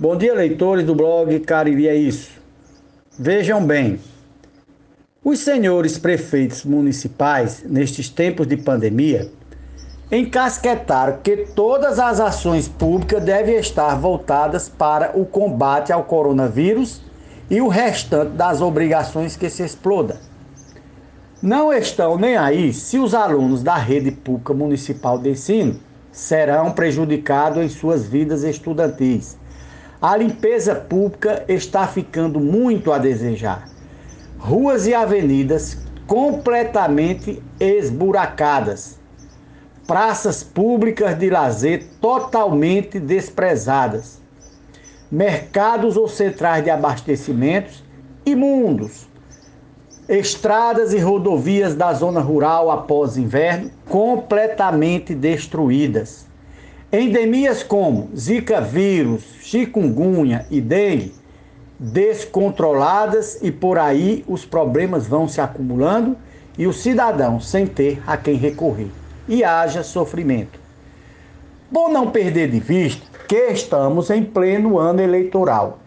Bom dia, leitores do blog Cariri é Isso. Vejam bem, os senhores prefeitos municipais, nestes tempos de pandemia, encasquetaram que todas as ações públicas devem estar voltadas para o combate ao coronavírus e o restante das obrigações que se exploda. Não estão nem aí se os alunos da rede pública municipal de ensino serão prejudicados em suas vidas estudantis a limpeza pública está ficando muito a desejar. Ruas e avenidas completamente esburacadas. Praças públicas de lazer totalmente desprezadas. Mercados ou centrais de abastecimentos imundos. Estradas e rodovias da zona rural após inverno completamente destruídas Endemias como Zika vírus, chikungunya e dengue descontroladas e por aí os problemas vão se acumulando e o cidadão sem ter a quem recorrer e haja sofrimento. Bom não perder de vista que estamos em pleno ano eleitoral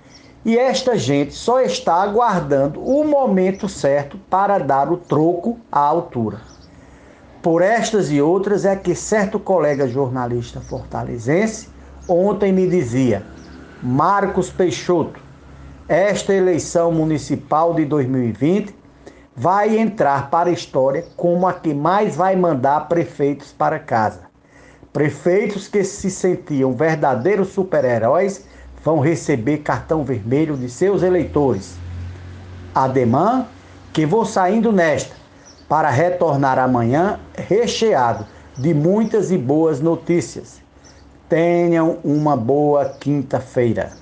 e esta gente só está aguardando o momento certo para dar o troco à altura. Por estas e outras é que certo colega jornalista fortalezense ontem me dizia: Marcos Peixoto, esta eleição municipal de 2020 vai entrar para a história como a que mais vai mandar prefeitos para casa. Prefeitos que se sentiam verdadeiros super-heróis vão receber cartão vermelho de seus eleitores. Ademã que vou saindo nesta para retornar amanhã recheado de muitas e boas notícias. Tenham uma boa quinta-feira.